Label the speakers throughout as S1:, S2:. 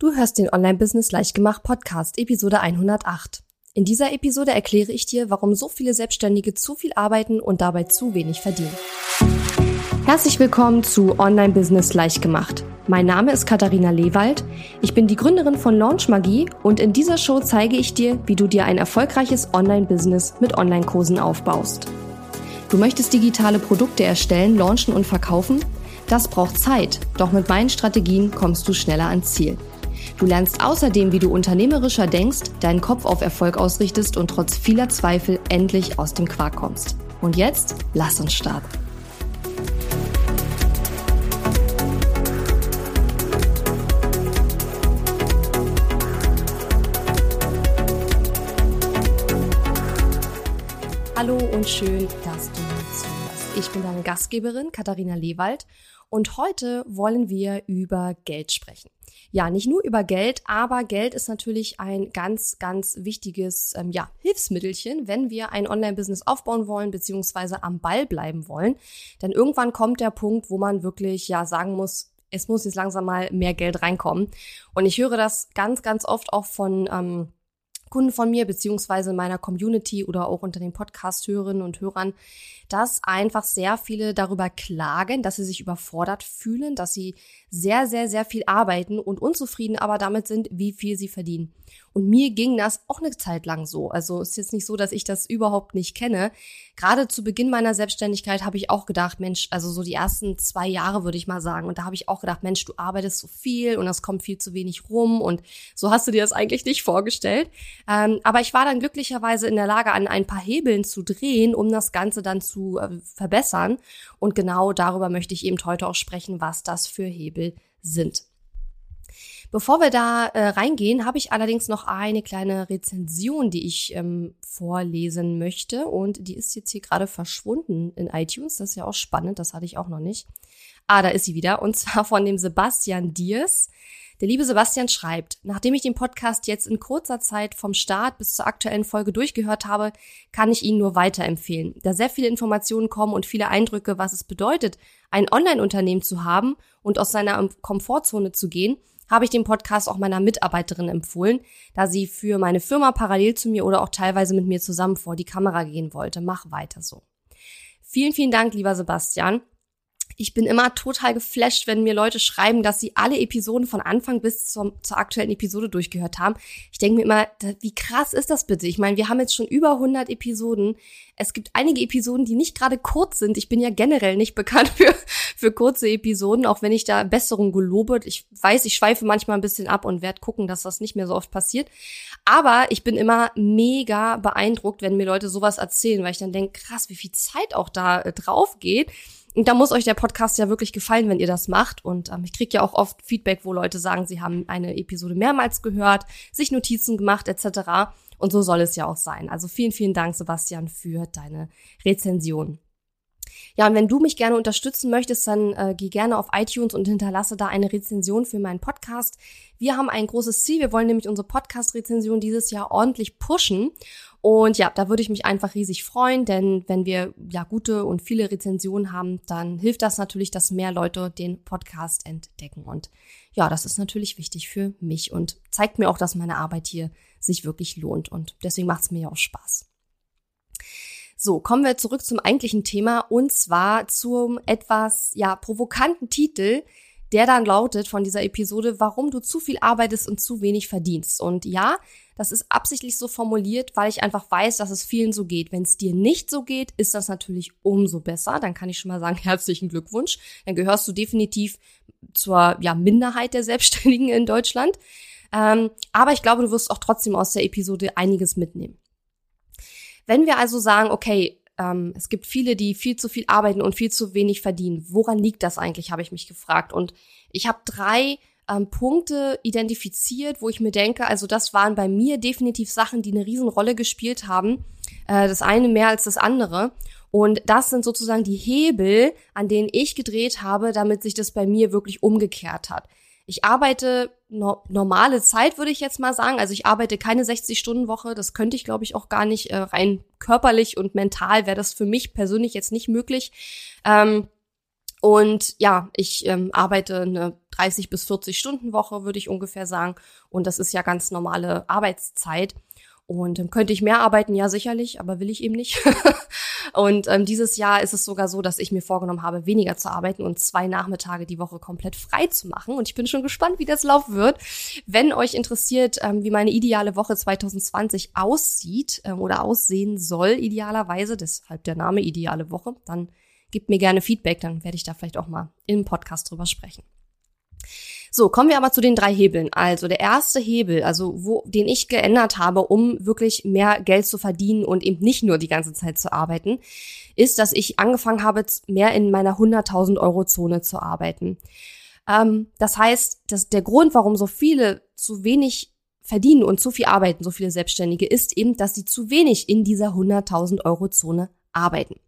S1: Du hörst den Online-Business Leichtgemacht Podcast, Episode 108. In dieser Episode erkläre ich dir, warum so viele Selbstständige zu viel arbeiten und dabei zu wenig verdienen. Herzlich willkommen zu Online-Business Leichtgemacht. Mein Name ist Katharina Lewald. Ich bin die Gründerin von Launch Magie und in dieser Show zeige ich dir, wie du dir ein erfolgreiches Online-Business mit Online-Kursen aufbaust. Du möchtest digitale Produkte erstellen, launchen und verkaufen? Das braucht Zeit, doch mit meinen Strategien kommst du schneller ans Ziel. Du lernst außerdem, wie du unternehmerischer denkst, deinen Kopf auf Erfolg ausrichtest und trotz vieler Zweifel endlich aus dem Quark kommst. Und jetzt lass uns starten. Hallo und schön, dass du. Ich bin deine Gastgeberin Katharina Lewald und heute wollen wir über Geld sprechen ja, nicht nur über Geld, aber Geld ist natürlich ein ganz, ganz wichtiges ähm, ja, Hilfsmittelchen, wenn wir ein Online-Business aufbauen wollen, beziehungsweise am Ball bleiben wollen. Denn irgendwann kommt der Punkt, wo man wirklich ja sagen muss, es muss jetzt langsam mal mehr Geld reinkommen. Und ich höre das ganz, ganz oft auch von ähm, Kunden von mir, beziehungsweise meiner Community oder auch unter den Podcast-Hörerinnen und Hörern, dass einfach sehr viele darüber klagen, dass sie sich überfordert fühlen, dass sie sehr, sehr, sehr viel arbeiten und unzufrieden aber damit sind, wie viel sie verdienen. Und mir ging das auch eine Zeit lang so. Also ist jetzt nicht so, dass ich das überhaupt nicht kenne. Gerade zu Beginn meiner Selbstständigkeit habe ich auch gedacht, Mensch, also so die ersten zwei Jahre würde ich mal sagen. Und da habe ich auch gedacht, Mensch, du arbeitest so viel und das kommt viel zu wenig rum. Und so hast du dir das eigentlich nicht vorgestellt. Ähm, aber ich war dann glücklicherweise in der Lage, an ein paar Hebeln zu drehen, um das Ganze dann zu äh, verbessern. Und genau darüber möchte ich eben heute auch sprechen, was das für Hebel sind. Bevor wir da äh, reingehen, habe ich allerdings noch eine kleine Rezension, die ich ähm, vorlesen möchte. Und die ist jetzt hier gerade verschwunden in iTunes. Das ist ja auch spannend, das hatte ich auch noch nicht. Ah, da ist sie wieder. Und zwar von dem Sebastian Diers. Der liebe Sebastian schreibt, nachdem ich den Podcast jetzt in kurzer Zeit vom Start bis zur aktuellen Folge durchgehört habe, kann ich ihn nur weiterempfehlen, da sehr viele Informationen kommen und viele Eindrücke, was es bedeutet, ein Online-Unternehmen zu haben und aus seiner Komfortzone zu gehen, habe ich den Podcast auch meiner Mitarbeiterin empfohlen, da sie für meine Firma parallel zu mir oder auch teilweise mit mir zusammen vor die Kamera gehen wollte. Mach weiter so. Vielen, vielen Dank, lieber Sebastian. Ich bin immer total geflasht, wenn mir Leute schreiben, dass sie alle Episoden von Anfang bis zum, zur aktuellen Episode durchgehört haben. Ich denke mir immer, wie krass ist das bitte? Ich meine, wir haben jetzt schon über 100 Episoden. Es gibt einige Episoden, die nicht gerade kurz sind. Ich bin ja generell nicht bekannt für, für kurze Episoden, auch wenn ich da Besserung gelobe. Ich weiß, ich schweife manchmal ein bisschen ab und werde gucken, dass das nicht mehr so oft passiert. Aber ich bin immer mega beeindruckt, wenn mir Leute sowas erzählen, weil ich dann denke, krass, wie viel Zeit auch da äh, drauf geht. Und da muss euch der Podcast ja wirklich gefallen, wenn ihr das macht. Und ähm, ich kriege ja auch oft Feedback, wo Leute sagen, sie haben eine Episode mehrmals gehört, sich Notizen gemacht etc. Und so soll es ja auch sein. Also vielen, vielen Dank, Sebastian, für deine Rezension. Ja, und wenn du mich gerne unterstützen möchtest, dann äh, geh gerne auf iTunes und hinterlasse da eine Rezension für meinen Podcast. Wir haben ein großes Ziel. Wir wollen nämlich unsere Podcast-Rezension dieses Jahr ordentlich pushen. Und ja, da würde ich mich einfach riesig freuen, denn wenn wir ja gute und viele Rezensionen haben, dann hilft das natürlich, dass mehr Leute den Podcast entdecken. Und ja, das ist natürlich wichtig für mich und zeigt mir auch, dass meine Arbeit hier sich wirklich lohnt. Und deswegen macht es mir ja auch Spaß. So, kommen wir zurück zum eigentlichen Thema und zwar zum etwas, ja, provokanten Titel, der dann lautet von dieser Episode, warum du zu viel arbeitest und zu wenig verdienst. Und ja, das ist absichtlich so formuliert, weil ich einfach weiß, dass es vielen so geht. Wenn es dir nicht so geht, ist das natürlich umso besser. Dann kann ich schon mal sagen, herzlichen Glückwunsch. Dann gehörst du definitiv zur ja, Minderheit der Selbstständigen in Deutschland. Ähm, aber ich glaube, du wirst auch trotzdem aus der Episode einiges mitnehmen. Wenn wir also sagen, okay, ähm, es gibt viele, die viel zu viel arbeiten und viel zu wenig verdienen. Woran liegt das eigentlich, habe ich mich gefragt. Und ich habe drei ähm, Punkte identifiziert, wo ich mir denke, also das waren bei mir definitiv Sachen, die eine Riesenrolle gespielt haben. Äh, das eine mehr als das andere. Und das sind sozusagen die Hebel, an denen ich gedreht habe, damit sich das bei mir wirklich umgekehrt hat. Ich arbeite no normale Zeit, würde ich jetzt mal sagen. Also ich arbeite keine 60-Stunden-Woche. Das könnte ich, glaube ich, auch gar nicht. Äh, rein körperlich und mental wäre das für mich persönlich jetzt nicht möglich. Ähm, Und ja, ich ähm, arbeite eine 30 bis 40 Stunden Woche, würde ich ungefähr sagen. Und das ist ja ganz normale Arbeitszeit. Und ähm, könnte ich mehr arbeiten? Ja, sicherlich, aber will ich eben nicht. und ähm, dieses Jahr ist es sogar so, dass ich mir vorgenommen habe, weniger zu arbeiten und zwei Nachmittage die Woche komplett frei zu machen. Und ich bin schon gespannt, wie das laufen wird. Wenn euch interessiert, ähm, wie meine ideale Woche 2020 aussieht ähm, oder aussehen soll, idealerweise, deshalb der Name ideale Woche, dann gebt mir gerne Feedback, dann werde ich da vielleicht auch mal im Podcast drüber sprechen. So, kommen wir aber zu den drei Hebeln. Also der erste Hebel, also wo, den ich geändert habe, um wirklich mehr Geld zu verdienen und eben nicht nur die ganze Zeit zu arbeiten, ist, dass ich angefangen habe, mehr in meiner 100.000 Euro Zone zu arbeiten. Ähm, das heißt, dass der Grund, warum so viele zu wenig verdienen und zu viel arbeiten, so viele Selbstständige, ist eben, dass sie zu wenig in dieser 100.000 Euro Zone arbeiten.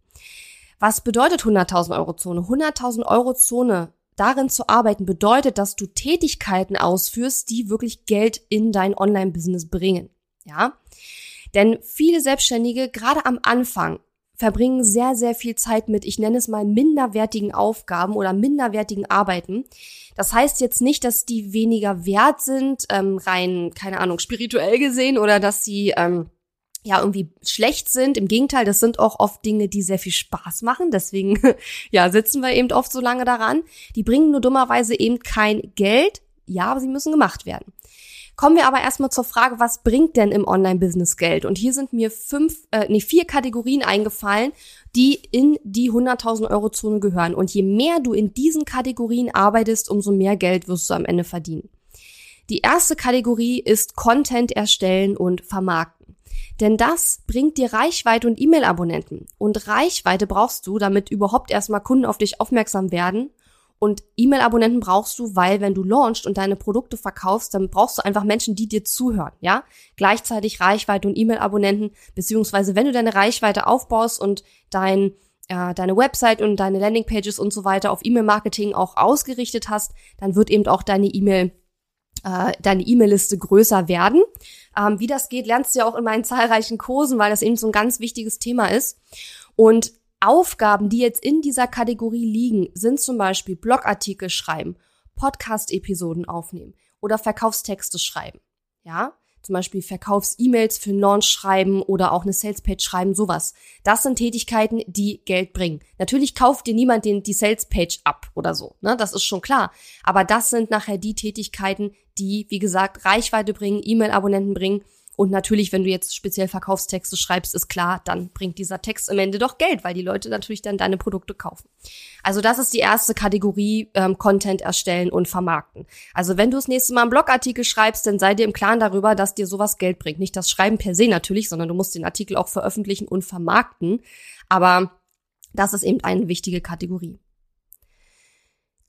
S1: Was bedeutet 100.000 Euro Zone? 100.000 Euro Zone darin zu arbeiten bedeutet, dass du Tätigkeiten ausführst, die wirklich Geld in dein Online-Business bringen. Ja? Denn viele Selbstständige, gerade am Anfang, verbringen sehr, sehr viel Zeit mit, ich nenne es mal, minderwertigen Aufgaben oder minderwertigen Arbeiten. Das heißt jetzt nicht, dass die weniger wert sind, ähm, rein, keine Ahnung, spirituell gesehen oder dass sie ähm, ja irgendwie schlecht sind. Im Gegenteil, das sind auch oft Dinge, die sehr viel Spaß machen. Deswegen ja sitzen wir eben oft so lange daran. Die bringen nur dummerweise eben kein Geld. Ja, aber sie müssen gemacht werden. Kommen wir aber erstmal zur Frage, was bringt denn im Online-Business Geld? Und hier sind mir fünf, äh, nee, vier Kategorien eingefallen, die in die 100.000 Euro Zone gehören. Und je mehr du in diesen Kategorien arbeitest, umso mehr Geld wirst du am Ende verdienen. Die erste Kategorie ist Content erstellen und vermarkten. Denn das bringt dir Reichweite und E-Mail-Abonnenten. Und Reichweite brauchst du, damit überhaupt erstmal Kunden auf dich aufmerksam werden. Und E-Mail-Abonnenten brauchst du, weil wenn du launchst und deine Produkte verkaufst, dann brauchst du einfach Menschen, die dir zuhören, ja? Gleichzeitig Reichweite und E-Mail-Abonnenten, beziehungsweise wenn du deine Reichweite aufbaust und dein äh, deine Website und deine Landingpages und so weiter auf E-Mail-Marketing auch ausgerichtet hast, dann wird eben auch deine E-Mail äh, deine E-Mail-Liste größer werden. Ähm, wie das geht, lernst du ja auch in meinen zahlreichen Kursen, weil das eben so ein ganz wichtiges Thema ist. Und Aufgaben, die jetzt in dieser Kategorie liegen, sind zum Beispiel Blogartikel schreiben, Podcast-Episoden aufnehmen oder Verkaufstexte schreiben. Ja, zum Beispiel Verkaufs-E-Mails für Launch schreiben oder auch eine Sales-Page schreiben, sowas. Das sind Tätigkeiten, die Geld bringen. Natürlich kauft dir niemand den, die Sales-Page ab oder so, ne? Das ist schon klar. Aber das sind nachher die Tätigkeiten, die, wie gesagt, Reichweite bringen, E-Mail-Abonnenten bringen und natürlich, wenn du jetzt speziell Verkaufstexte schreibst, ist klar, dann bringt dieser Text am Ende doch Geld, weil die Leute natürlich dann deine Produkte kaufen. Also das ist die erste Kategorie, ähm, Content erstellen und vermarkten. Also wenn du das nächste Mal einen Blogartikel schreibst, dann sei dir im Klaren darüber, dass dir sowas Geld bringt. Nicht das Schreiben per se natürlich, sondern du musst den Artikel auch veröffentlichen und vermarkten. Aber das ist eben eine wichtige Kategorie.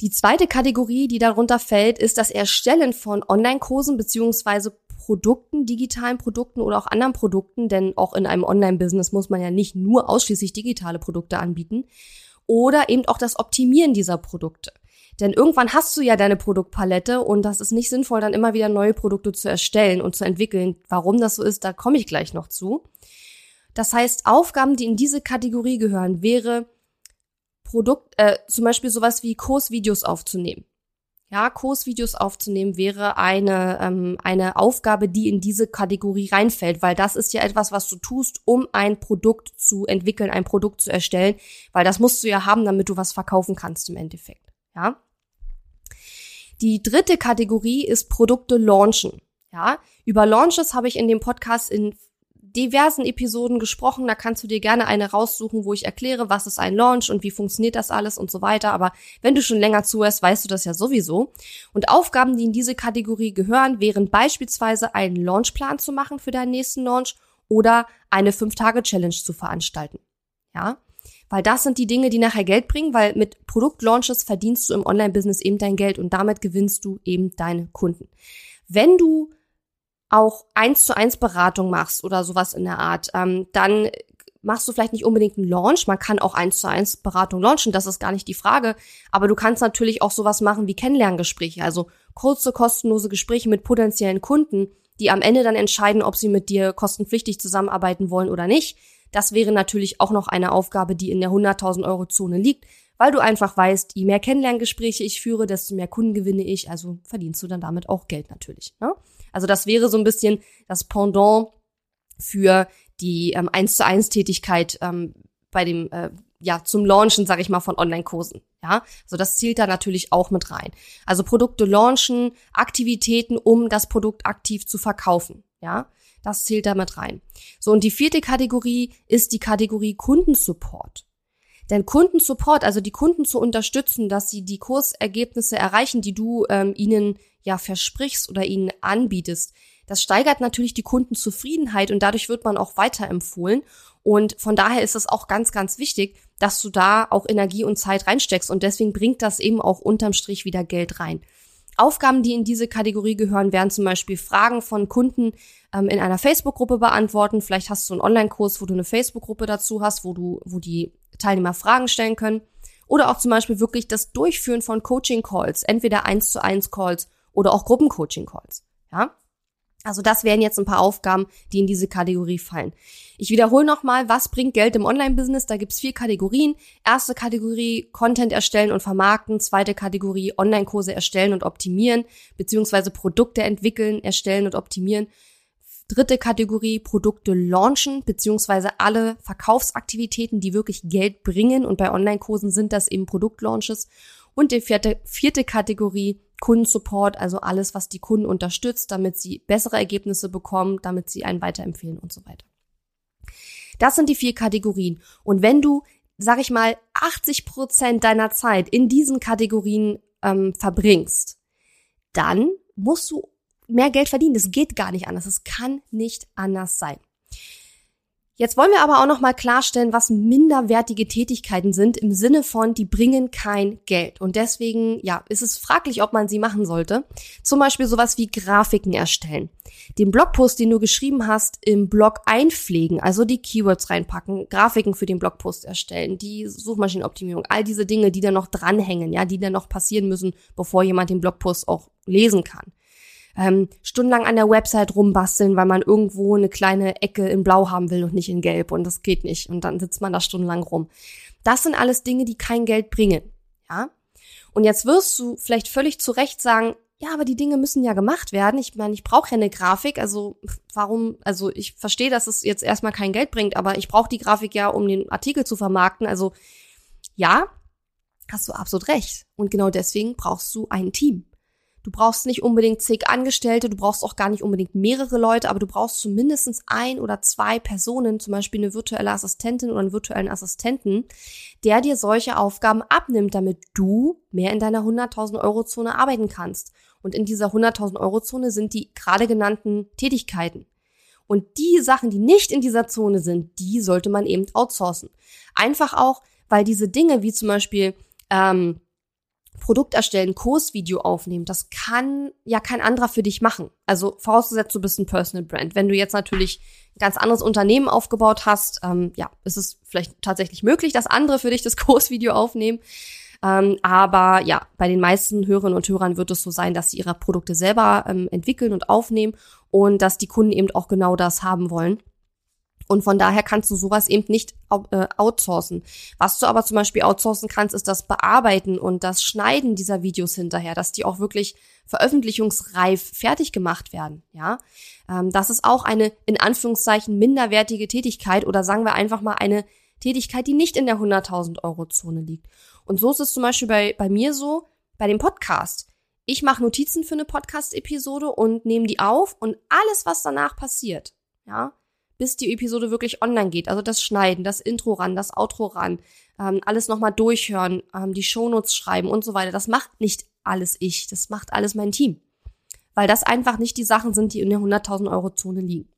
S1: Die zweite Kategorie, die darunter fällt, ist das Erstellen von Online-Kursen beziehungsweise Produkten, digitalen Produkten oder auch anderen Produkten, denn auch in einem Online-Business muss man ja nicht nur ausschließlich digitale Produkte anbieten, oder eben auch das Optimieren dieser Produkte. Denn irgendwann hast du ja deine Produktpalette und das ist nicht sinnvoll, dann immer wieder neue Produkte zu erstellen und zu entwickeln. Warum das so ist, da komme ich gleich noch zu. Das heißt, Aufgaben, die in diese Kategorie gehören, wäre Produkt, äh, zum Beispiel sowas wie Kursvideos aufzunehmen. Ja, Kursvideos aufzunehmen wäre eine, ähm, eine Aufgabe, die in diese Kategorie reinfällt, weil das ist ja etwas, was du tust, um ein Produkt zu entwickeln, ein Produkt zu erstellen, weil das musst du ja haben, damit du was verkaufen kannst im Endeffekt. Ja. Die dritte Kategorie ist Produkte launchen. Ja, über Launches habe ich in dem Podcast in diversen Episoden gesprochen. Da kannst du dir gerne eine raussuchen, wo ich erkläre, was ist ein Launch und wie funktioniert das alles und so weiter. Aber wenn du schon länger zuhörst, weißt du das ja sowieso. Und Aufgaben, die in diese Kategorie gehören, wären beispielsweise einen Launchplan zu machen für deinen nächsten Launch oder eine 5-Tage-Challenge zu veranstalten. Ja, weil das sind die Dinge, die nachher Geld bringen, weil mit Produktlaunches verdienst du im Online-Business eben dein Geld und damit gewinnst du eben deine Kunden. Wenn du auch eins zu eins Beratung machst oder sowas in der Art, ähm, dann machst du vielleicht nicht unbedingt einen Launch. Man kann auch eins zu eins Beratung launchen, das ist gar nicht die Frage. Aber du kannst natürlich auch sowas machen wie Kennenlerngespräche, also kurze, kostenlose Gespräche mit potenziellen Kunden, die am Ende dann entscheiden, ob sie mit dir kostenpflichtig zusammenarbeiten wollen oder nicht. Das wäre natürlich auch noch eine Aufgabe, die in der 100.000 Euro Zone liegt, weil du einfach weißt, je mehr Kennenlerngespräche ich führe, desto mehr Kunden gewinne ich, also verdienst du dann damit auch Geld natürlich. Ne? Also das wäre so ein bisschen das Pendant für die ähm, 1 zu 1 Tätigkeit ähm, bei dem, äh, ja, zum Launchen, sage ich mal, von Online-Kursen. Ja, also das zielt da natürlich auch mit rein. Also Produkte launchen, Aktivitäten, um das Produkt aktiv zu verkaufen. Ja, das zählt da mit rein. So, und die vierte Kategorie ist die Kategorie Kundensupport. Denn Kundensupport, also die Kunden zu unterstützen, dass sie die Kursergebnisse erreichen, die du ähm, ihnen ja versprichst oder ihnen anbietest, das steigert natürlich die Kundenzufriedenheit und dadurch wird man auch weiterempfohlen. Und von daher ist es auch ganz, ganz wichtig, dass du da auch Energie und Zeit reinsteckst. Und deswegen bringt das eben auch unterm Strich wieder Geld rein. Aufgaben, die in diese Kategorie gehören, wären zum Beispiel Fragen von Kunden ähm, in einer Facebook-Gruppe beantworten. Vielleicht hast du einen Online-Kurs, wo du eine Facebook-Gruppe dazu hast, wo du, wo die Teilnehmer Fragen stellen können. Oder auch zum Beispiel wirklich das Durchführen von Coaching-Calls, entweder eins zu eins Calls oder auch Gruppen-Coaching-Calls. Ja? Also das wären jetzt ein paar Aufgaben, die in diese Kategorie fallen. Ich wiederhole nochmal, was bringt Geld im Online-Business? Da gibt's vier Kategorien. Erste Kategorie Content erstellen und vermarkten. Zweite Kategorie Online-Kurse erstellen und optimieren, beziehungsweise Produkte entwickeln, erstellen und optimieren. Dritte Kategorie Produkte launchen, beziehungsweise alle Verkaufsaktivitäten, die wirklich Geld bringen. Und bei Online-Kursen sind das eben Produktlaunches. Und die vierte, vierte Kategorie Kundensupport, also alles, was die Kunden unterstützt, damit sie bessere Ergebnisse bekommen, damit sie einen weiterempfehlen und so weiter. Das sind die vier Kategorien. Und wenn du, sag ich mal, 80 Prozent deiner Zeit in diesen Kategorien ähm, verbringst, dann musst du mehr Geld verdienen. Das geht gar nicht anders. Es kann nicht anders sein. Jetzt wollen wir aber auch noch mal klarstellen, was minderwertige Tätigkeiten sind im Sinne von, die bringen kein Geld. Und deswegen, ja, ist es fraglich, ob man sie machen sollte. Zum Beispiel sowas wie Grafiken erstellen. Den Blogpost, den du geschrieben hast, im Blog einpflegen, also die Keywords reinpacken, Grafiken für den Blogpost erstellen, die Suchmaschinenoptimierung, all diese Dinge, die da noch dranhängen, ja, die da noch passieren müssen, bevor jemand den Blogpost auch lesen kann ähm, stundenlang an der Website rumbasteln, weil man irgendwo eine kleine Ecke in Blau haben will und nicht in Gelb und das geht nicht und dann sitzt man da stundenlang rum. Das sind alles Dinge, die kein Geld bringen, ja? Und jetzt wirst du vielleicht völlig zu Recht sagen, ja, aber die Dinge müssen ja gemacht werden. Ich meine, ich brauche ja eine Grafik, also warum, also ich verstehe, dass es jetzt erstmal kein Geld bringt, aber ich brauche die Grafik ja, um den Artikel zu vermarkten. Also ja, hast du absolut recht. Und genau deswegen brauchst du ein Team. Du brauchst nicht unbedingt zig Angestellte, du brauchst auch gar nicht unbedingt mehrere Leute, aber du brauchst zumindest ein oder zwei Personen, zum Beispiel eine virtuelle Assistentin oder einen virtuellen Assistenten, der dir solche Aufgaben abnimmt, damit du mehr in deiner 100.000 Euro Zone arbeiten kannst. Und in dieser 100.000 Euro Zone sind die gerade genannten Tätigkeiten. Und die Sachen, die nicht in dieser Zone sind, die sollte man eben outsourcen. Einfach auch, weil diese Dinge wie zum Beispiel ähm, Produkt erstellen, Kursvideo aufnehmen, das kann ja kein anderer für dich machen. Also vorausgesetzt, du bist ein Personal Brand. Wenn du jetzt natürlich ein ganz anderes Unternehmen aufgebaut hast, ähm, ja, ist es vielleicht tatsächlich möglich, dass andere für dich das Kursvideo aufnehmen. Ähm, aber ja, bei den meisten Hörerinnen und Hörern wird es so sein, dass sie ihre Produkte selber ähm, entwickeln und aufnehmen und dass die Kunden eben auch genau das haben wollen. Und von daher kannst du sowas eben nicht äh, outsourcen. Was du aber zum Beispiel outsourcen kannst, ist das Bearbeiten und das Schneiden dieser Videos hinterher, dass die auch wirklich veröffentlichungsreif fertig gemacht werden. Ja, ähm, das ist auch eine in Anführungszeichen minderwertige Tätigkeit oder sagen wir einfach mal eine Tätigkeit, die nicht in der 100.000 Euro Zone liegt. Und so ist es zum Beispiel bei, bei mir so, bei dem Podcast. Ich mache Notizen für eine Podcast-Episode und nehme die auf und alles, was danach passiert, ja, bis die Episode wirklich online geht. Also das Schneiden, das Intro ran, das Outro ran, ähm, alles nochmal durchhören, ähm, die Shownotes schreiben und so weiter. Das macht nicht alles ich, das macht alles mein Team. Weil das einfach nicht die Sachen sind, die in der 100.000 Euro Zone liegen.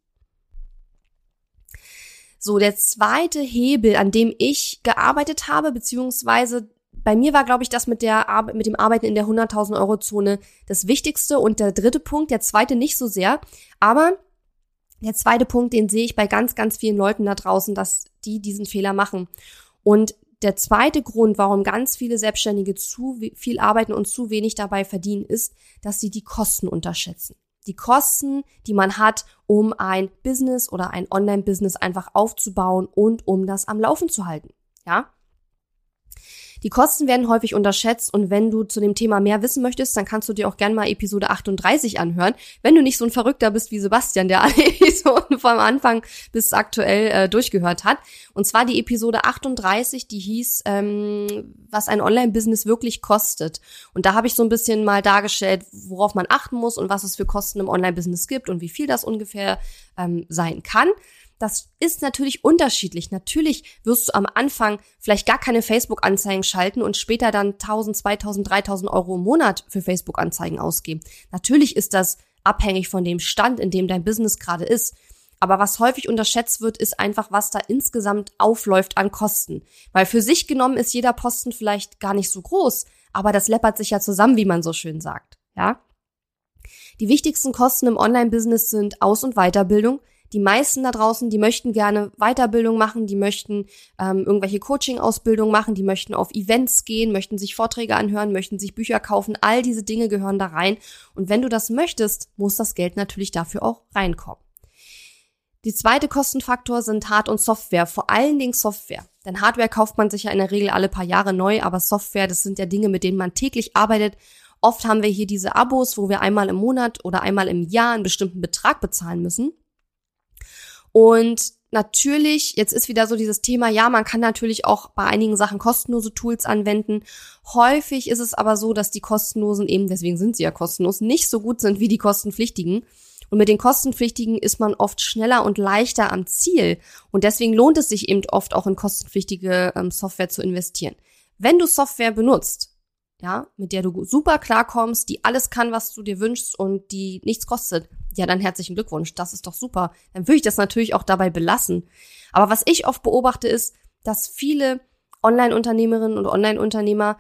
S1: So, der zweite Hebel, an dem ich gearbeitet habe, beziehungsweise bei mir war, glaube ich, das mit der Ar mit dem Arbeiten in der 100.000 Euro Zone das Wichtigste und der dritte Punkt, der zweite nicht so sehr, aber der zweite Punkt, den sehe ich bei ganz, ganz vielen Leuten da draußen, dass die diesen Fehler machen. Und der zweite Grund, warum ganz viele Selbstständige zu viel arbeiten und zu wenig dabei verdienen, ist, dass sie die Kosten unterschätzen. Die Kosten, die man hat, um ein Business oder ein Online-Business einfach aufzubauen und um das am Laufen zu halten. Ja? Die Kosten werden häufig unterschätzt und wenn du zu dem Thema mehr wissen möchtest, dann kannst du dir auch gerne mal Episode 38 anhören. Wenn du nicht so ein Verrückter bist wie Sebastian, der alle Episoden vom Anfang bis aktuell äh, durchgehört hat. Und zwar die Episode 38, die hieß, ähm, was ein Online-Business wirklich kostet. Und da habe ich so ein bisschen mal dargestellt, worauf man achten muss und was es für Kosten im Online-Business gibt und wie viel das ungefähr ähm, sein kann. Das ist natürlich unterschiedlich. Natürlich wirst du am Anfang vielleicht gar keine Facebook-Anzeigen schalten und später dann 1000, 2000, 3000 Euro im Monat für Facebook-Anzeigen ausgeben. Natürlich ist das abhängig von dem Stand, in dem dein Business gerade ist. Aber was häufig unterschätzt wird, ist einfach, was da insgesamt aufläuft an Kosten. Weil für sich genommen ist jeder Posten vielleicht gar nicht so groß, aber das läppert sich ja zusammen, wie man so schön sagt. Ja? Die wichtigsten Kosten im Online-Business sind Aus- und Weiterbildung, die meisten da draußen, die möchten gerne Weiterbildung machen, die möchten ähm, irgendwelche Coaching-Ausbildung machen, die möchten auf Events gehen, möchten sich Vorträge anhören, möchten sich Bücher kaufen. All diese Dinge gehören da rein. Und wenn du das möchtest, muss das Geld natürlich dafür auch reinkommen. Die zweite Kostenfaktor sind Hard- und Software, vor allen Dingen Software. Denn Hardware kauft man sich ja in der Regel alle paar Jahre neu, aber Software, das sind ja Dinge, mit denen man täglich arbeitet. Oft haben wir hier diese Abos, wo wir einmal im Monat oder einmal im Jahr einen bestimmten Betrag bezahlen müssen. Und natürlich, jetzt ist wieder so dieses Thema, ja, man kann natürlich auch bei einigen Sachen kostenlose Tools anwenden. Häufig ist es aber so, dass die kostenlosen eben, deswegen sind sie ja kostenlos, nicht so gut sind wie die kostenpflichtigen. Und mit den kostenpflichtigen ist man oft schneller und leichter am Ziel. Und deswegen lohnt es sich eben oft auch in kostenpflichtige ähm, Software zu investieren. Wenn du Software benutzt, ja, mit der du super klarkommst, die alles kann, was du dir wünschst und die nichts kostet, ja, dann herzlichen Glückwunsch, das ist doch super. Dann würde ich das natürlich auch dabei belassen. Aber was ich oft beobachte, ist, dass viele Online-Unternehmerinnen und Online-Unternehmer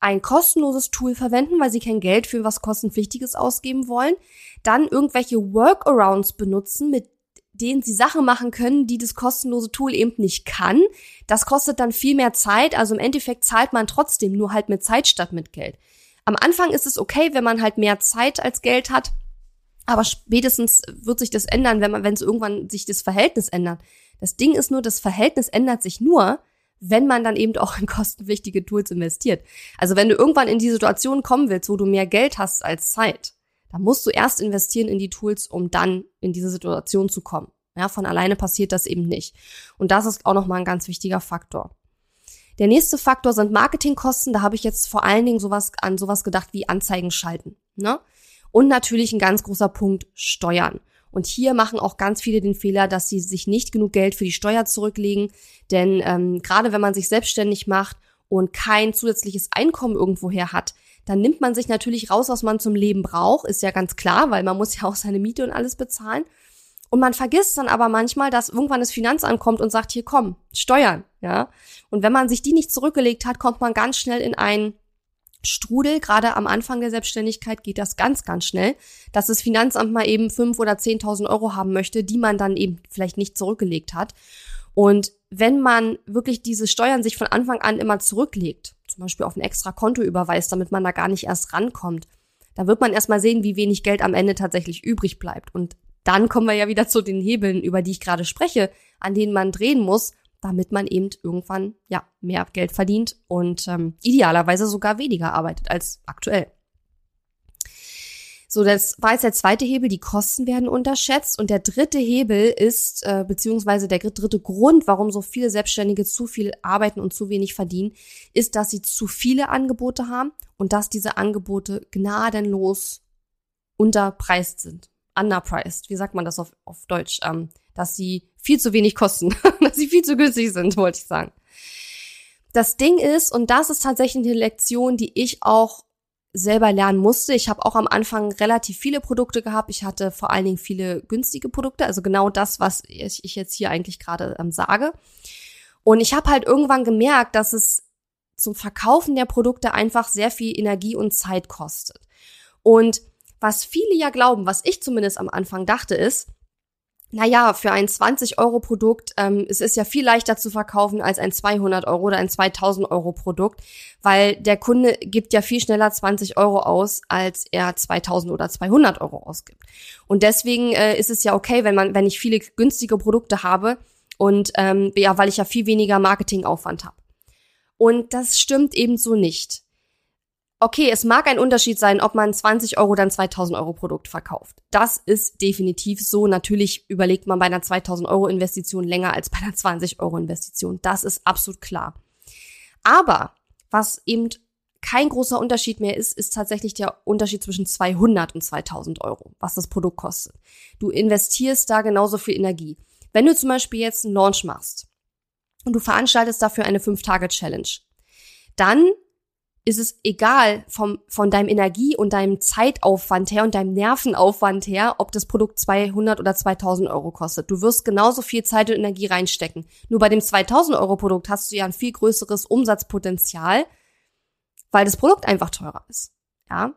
S1: ein kostenloses Tool verwenden, weil sie kein Geld für was kostenpflichtiges ausgeben wollen, dann irgendwelche Workarounds benutzen, mit denen sie Sachen machen können, die das kostenlose Tool eben nicht kann. Das kostet dann viel mehr Zeit, also im Endeffekt zahlt man trotzdem nur halt mit Zeit statt mit Geld. Am Anfang ist es okay, wenn man halt mehr Zeit als Geld hat, aber spätestens wird sich das ändern, wenn man, wenn es irgendwann sich das Verhältnis ändert. Das Ding ist nur, das Verhältnis ändert sich nur, wenn man dann eben auch in kostenpflichtige Tools investiert. Also wenn du irgendwann in die Situation kommen willst, wo du mehr Geld hast als Zeit, dann musst du erst investieren in die Tools, um dann in diese Situation zu kommen. Ja, von alleine passiert das eben nicht. Und das ist auch nochmal ein ganz wichtiger Faktor. Der nächste Faktor sind Marketingkosten. Da habe ich jetzt vor allen Dingen sowas an sowas gedacht wie Anzeigen schalten. Ne? Und natürlich ein ganz großer Punkt Steuern. Und hier machen auch ganz viele den Fehler, dass sie sich nicht genug Geld für die Steuer zurücklegen. Denn ähm, gerade wenn man sich selbstständig macht und kein zusätzliches Einkommen irgendwoher hat, dann nimmt man sich natürlich raus, was man zum Leben braucht. Ist ja ganz klar, weil man muss ja auch seine Miete und alles bezahlen. Und man vergisst dann aber manchmal, dass irgendwann das Finanzamt kommt und sagt, hier komm, Steuern, ja. Und wenn man sich die nicht zurückgelegt hat, kommt man ganz schnell in einen Strudel, gerade am Anfang der Selbstständigkeit geht das ganz, ganz schnell, dass das Finanzamt mal eben fünf oder zehntausend Euro haben möchte, die man dann eben vielleicht nicht zurückgelegt hat. Und wenn man wirklich diese Steuern sich von Anfang an immer zurücklegt, zum Beispiel auf ein extra Konto überweist, damit man da gar nicht erst rankommt, dann wird man erstmal sehen, wie wenig Geld am Ende tatsächlich übrig bleibt. Und dann kommen wir ja wieder zu den Hebeln, über die ich gerade spreche, an denen man drehen muss, damit man eben irgendwann ja mehr Geld verdient und ähm, idealerweise sogar weniger arbeitet als aktuell. So, das war jetzt der zweite Hebel, die Kosten werden unterschätzt. Und der dritte Hebel ist, äh, beziehungsweise der dritte Grund, warum so viele Selbstständige zu viel arbeiten und zu wenig verdienen, ist, dass sie zu viele Angebote haben und dass diese Angebote gnadenlos unterpreist sind. Underpriced, wie sagt man das auf, auf Deutsch? Ähm, dass sie viel zu wenig kosten, dass sie viel zu günstig sind, wollte ich sagen. Das Ding ist, und das ist tatsächlich eine Lektion, die ich auch selber lernen musste. Ich habe auch am Anfang relativ viele Produkte gehabt. Ich hatte vor allen Dingen viele günstige Produkte, also genau das, was ich, jetzt hier eigentlich gerade ähm, sage. Und ich habe halt irgendwann gemerkt, dass es zum Verkaufen der Produkte einfach sehr viel Energie und Zeit kostet. Und was viele ja glauben, was ich zumindest am Anfang dachte, ist, naja, für ein 20-Euro-Produkt, ähm, es ist ja viel leichter zu verkaufen als ein 200 Euro oder ein 2000 Euro Produkt, weil der Kunde gibt ja viel schneller 20 Euro aus, als er 2000 oder 200 Euro ausgibt. Und deswegen äh, ist es ja okay, wenn man, wenn ich viele günstige Produkte habe und ähm, ja, weil ich ja viel weniger Marketingaufwand habe. Und das stimmt eben so nicht okay, es mag ein Unterschied sein, ob man 20 Euro ein 2000 Euro Produkt verkauft. Das ist definitiv so. Natürlich überlegt man bei einer 2000 Euro Investition länger als bei einer 20 Euro Investition. Das ist absolut klar. Aber was eben kein großer Unterschied mehr ist, ist tatsächlich der Unterschied zwischen 200 und 2000 Euro, was das Produkt kostet. Du investierst da genauso viel Energie. Wenn du zum Beispiel jetzt einen Launch machst und du veranstaltest dafür eine 5-Tage-Challenge, dann ist es egal vom, von deinem Energie- und deinem Zeitaufwand her und deinem Nervenaufwand her, ob das Produkt 200 oder 2000 Euro kostet. Du wirst genauso viel Zeit und Energie reinstecken. Nur bei dem 2000 Euro Produkt hast du ja ein viel größeres Umsatzpotenzial, weil das Produkt einfach teurer ist. Ja.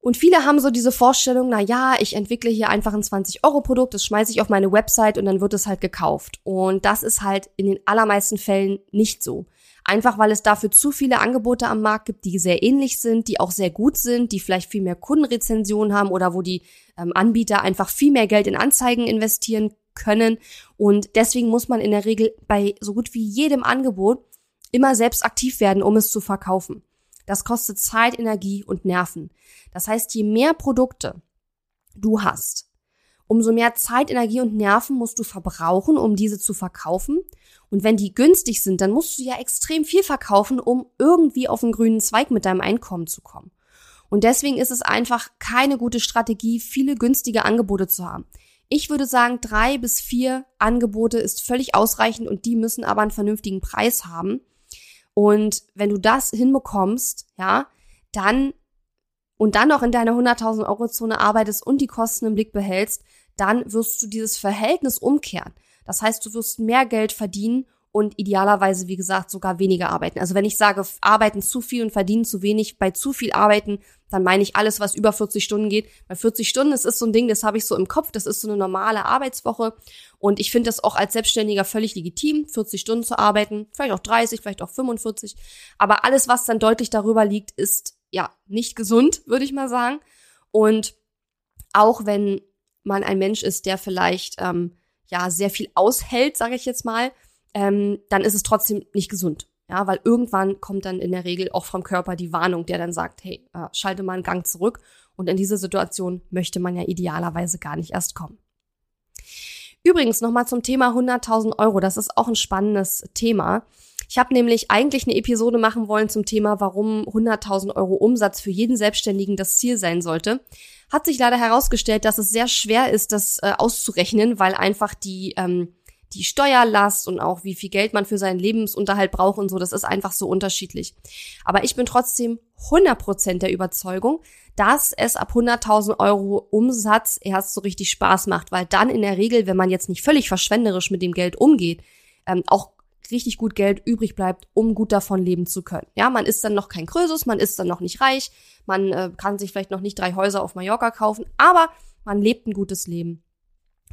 S1: Und viele haben so diese Vorstellung, na ja, ich entwickle hier einfach ein 20-Euro-Produkt, das schmeiße ich auf meine Website und dann wird es halt gekauft. Und das ist halt in den allermeisten Fällen nicht so. Einfach weil es dafür zu viele Angebote am Markt gibt, die sehr ähnlich sind, die auch sehr gut sind, die vielleicht viel mehr Kundenrezensionen haben oder wo die ähm, Anbieter einfach viel mehr Geld in Anzeigen investieren können. Und deswegen muss man in der Regel bei so gut wie jedem Angebot immer selbst aktiv werden, um es zu verkaufen. Das kostet Zeit, Energie und Nerven. Das heißt, je mehr Produkte du hast, umso mehr Zeit, Energie und Nerven musst du verbrauchen, um diese zu verkaufen. Und wenn die günstig sind, dann musst du ja extrem viel verkaufen, um irgendwie auf den grünen Zweig mit deinem Einkommen zu kommen. Und deswegen ist es einfach keine gute Strategie, viele günstige Angebote zu haben. Ich würde sagen, drei bis vier Angebote ist völlig ausreichend und die müssen aber einen vernünftigen Preis haben. Und wenn du das hinbekommst, ja, dann und dann noch in deiner 100.000 Euro Zone arbeitest und die Kosten im Blick behältst, dann wirst du dieses Verhältnis umkehren. Das heißt, du wirst mehr Geld verdienen und idealerweise, wie gesagt, sogar weniger arbeiten. Also wenn ich sage, arbeiten zu viel und verdienen zu wenig, bei zu viel arbeiten, dann meine ich alles, was über 40 Stunden geht. Bei 40 Stunden, das ist so ein Ding, das habe ich so im Kopf, das ist so eine normale Arbeitswoche. Und ich finde das auch als Selbstständiger völlig legitim, 40 Stunden zu arbeiten, vielleicht auch 30, vielleicht auch 45. Aber alles, was dann deutlich darüber liegt, ist ja nicht gesund, würde ich mal sagen. Und auch wenn man ein Mensch ist, der vielleicht ähm, ja sehr viel aushält, sage ich jetzt mal, ähm, dann ist es trotzdem nicht gesund. Ja, weil irgendwann kommt dann in der Regel auch vom Körper die Warnung, der dann sagt, hey, äh, schalte mal einen Gang zurück. Und in diese Situation möchte man ja idealerweise gar nicht erst kommen. Übrigens nochmal zum Thema 100.000 Euro. Das ist auch ein spannendes Thema. Ich habe nämlich eigentlich eine Episode machen wollen zum Thema, warum 100.000 Euro Umsatz für jeden Selbstständigen das Ziel sein sollte. Hat sich leider herausgestellt, dass es sehr schwer ist, das äh, auszurechnen, weil einfach die ähm, die Steuerlast und auch wie viel Geld man für seinen Lebensunterhalt braucht und so, das ist einfach so unterschiedlich. Aber ich bin trotzdem 100% der Überzeugung, dass es ab 100.000 Euro Umsatz erst so richtig Spaß macht, weil dann in der Regel, wenn man jetzt nicht völlig verschwenderisch mit dem Geld umgeht, ähm, auch richtig gut Geld übrig bleibt, um gut davon leben zu können. Ja, man ist dann noch kein Krösus, man ist dann noch nicht reich, man äh, kann sich vielleicht noch nicht drei Häuser auf Mallorca kaufen, aber man lebt ein gutes Leben.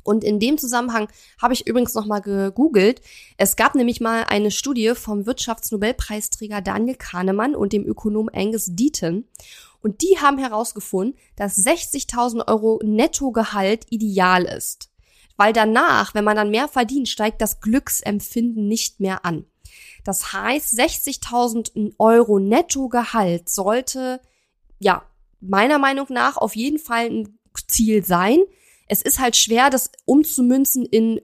S1: Und in dem Zusammenhang habe ich übrigens noch mal gegoogelt. Es gab nämlich mal eine Studie vom Wirtschaftsnobelpreisträger Daniel Kahnemann und dem Ökonom Angus Deaton. Und die haben herausgefunden, dass 60.000 Euro Nettogehalt ideal ist. Weil danach, wenn man dann mehr verdient, steigt das Glücksempfinden nicht mehr an. Das heißt, 60.000 Euro Nettogehalt sollte, ja, meiner Meinung nach auf jeden Fall ein Ziel sein. Es ist halt schwer, das umzumünzen in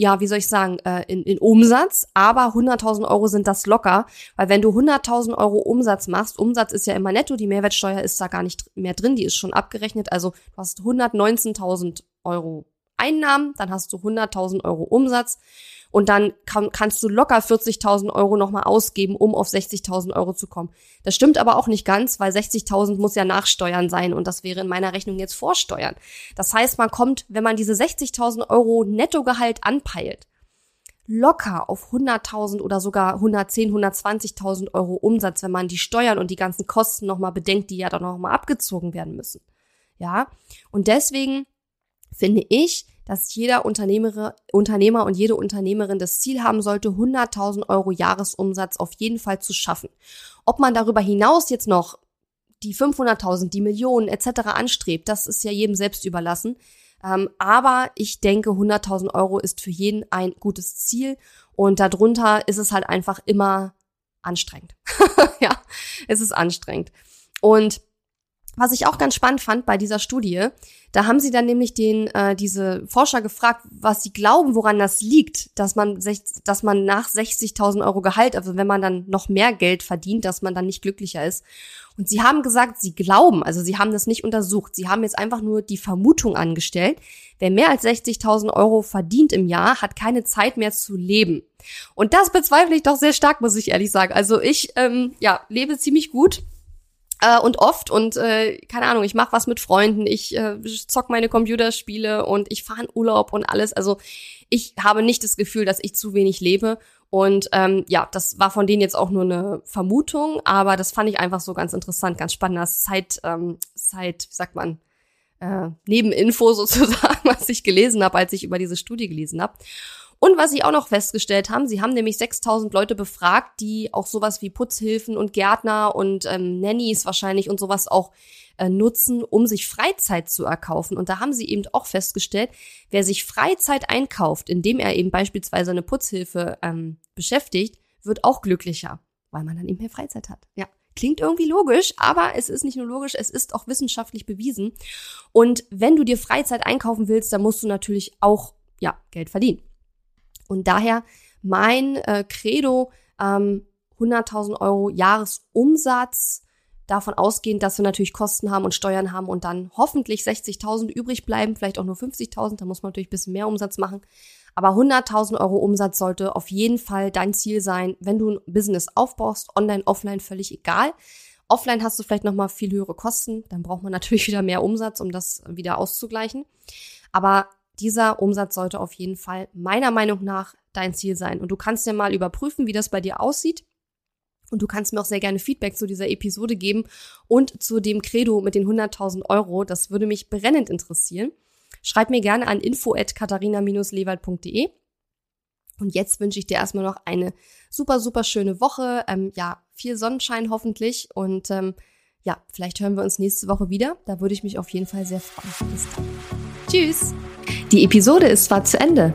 S1: ja, wie soll ich sagen, äh, in, in Umsatz, aber 100.000 Euro sind das locker, weil wenn du 100.000 Euro Umsatz machst, Umsatz ist ja immer netto, die Mehrwertsteuer ist da gar nicht mehr drin, die ist schon abgerechnet, also du hast 119.000 Euro Einnahmen, dann hast du 100.000 Euro Umsatz und dann kann, kannst du locker 40.000 Euro nochmal ausgeben, um auf 60.000 Euro zu kommen. Das stimmt aber auch nicht ganz, weil 60.000 muss ja Nachsteuern sein und das wäre in meiner Rechnung jetzt Vorsteuern. Das heißt, man kommt, wenn man diese 60.000 Euro Nettogehalt anpeilt, locker auf 100.000 oder sogar 110, 120.000 Euro Umsatz, wenn man die Steuern und die ganzen Kosten nochmal bedenkt, die ja dann nochmal abgezogen werden müssen. Ja, und deswegen finde ich, dass jeder Unternehmer, Unternehmer und jede Unternehmerin das Ziel haben sollte, 100.000 Euro Jahresumsatz auf jeden Fall zu schaffen. Ob man darüber hinaus jetzt noch die 500.000, die Millionen etc. anstrebt, das ist ja jedem selbst überlassen. Ähm, aber ich denke, 100.000 Euro ist für jeden ein gutes Ziel und darunter ist es halt einfach immer anstrengend. ja, es ist anstrengend. Und was ich auch ganz spannend fand bei dieser Studie, da haben sie dann nämlich den äh, diese Forscher gefragt, was sie glauben, woran das liegt, dass man dass man nach 60.000 Euro Gehalt, also wenn man dann noch mehr Geld verdient, dass man dann nicht glücklicher ist. Und sie haben gesagt, sie glauben, also sie haben das nicht untersucht, sie haben jetzt einfach nur die Vermutung angestellt, wer mehr als 60.000 Euro verdient im Jahr, hat keine Zeit mehr zu leben. Und das bezweifle ich doch sehr stark, muss ich ehrlich sagen. Also ich ähm, ja lebe ziemlich gut äh, und oft und äh, keine Ahnung, ich mache was mit Freunden, ich äh, zock meine Computerspiele und ich fahre in Urlaub und alles. Also ich habe nicht das Gefühl, dass ich zu wenig lebe. Und ähm, ja, das war von denen jetzt auch nur eine Vermutung, aber das fand ich einfach so ganz interessant, ganz spannend. Das Zeit, ähm, Zeit, wie sagt man, äh, Nebeninfo sozusagen, was ich gelesen habe, als ich über diese Studie gelesen habe. Und was sie auch noch festgestellt haben, sie haben nämlich 6000 Leute befragt, die auch sowas wie Putzhilfen und Gärtner und ähm, Nannies wahrscheinlich und sowas auch äh, nutzen, um sich Freizeit zu erkaufen. Und da haben sie eben auch festgestellt, wer sich Freizeit einkauft, indem er eben beispielsweise eine Putzhilfe ähm, beschäftigt, wird auch glücklicher, weil man dann eben mehr Freizeit hat. Ja. Klingt irgendwie logisch, aber es ist nicht nur logisch, es ist auch wissenschaftlich bewiesen. Und wenn du dir Freizeit einkaufen willst, dann musst du natürlich auch ja, Geld verdienen. Und daher mein äh, Credo, ähm, 100.000 Euro Jahresumsatz, davon ausgehend, dass wir natürlich Kosten haben und Steuern haben und dann hoffentlich 60.000 übrig bleiben, vielleicht auch nur 50.000, da muss man natürlich ein bisschen mehr Umsatz machen. Aber 100.000 Euro Umsatz sollte auf jeden Fall dein Ziel sein, wenn du ein Business aufbaust, online, offline, völlig egal. Offline hast du vielleicht nochmal viel höhere Kosten, dann braucht man natürlich wieder mehr Umsatz, um das wieder auszugleichen. Aber dieser Umsatz sollte auf jeden Fall meiner Meinung nach dein Ziel sein. Und du kannst ja mal überprüfen, wie das bei dir aussieht. Und du kannst mir auch sehr gerne Feedback zu dieser Episode geben und zu dem Credo mit den 100.000 Euro. Das würde mich brennend interessieren. Schreib mir gerne an info@katharina-lewald.de. Und jetzt wünsche ich dir erstmal noch eine super, super schöne Woche. Ähm, ja, viel Sonnenschein hoffentlich. Und ähm, ja, vielleicht hören wir uns nächste Woche wieder. Da würde ich mich auf jeden Fall sehr freuen. Bis dann. Tschüss. Die Episode ist zwar zu Ende,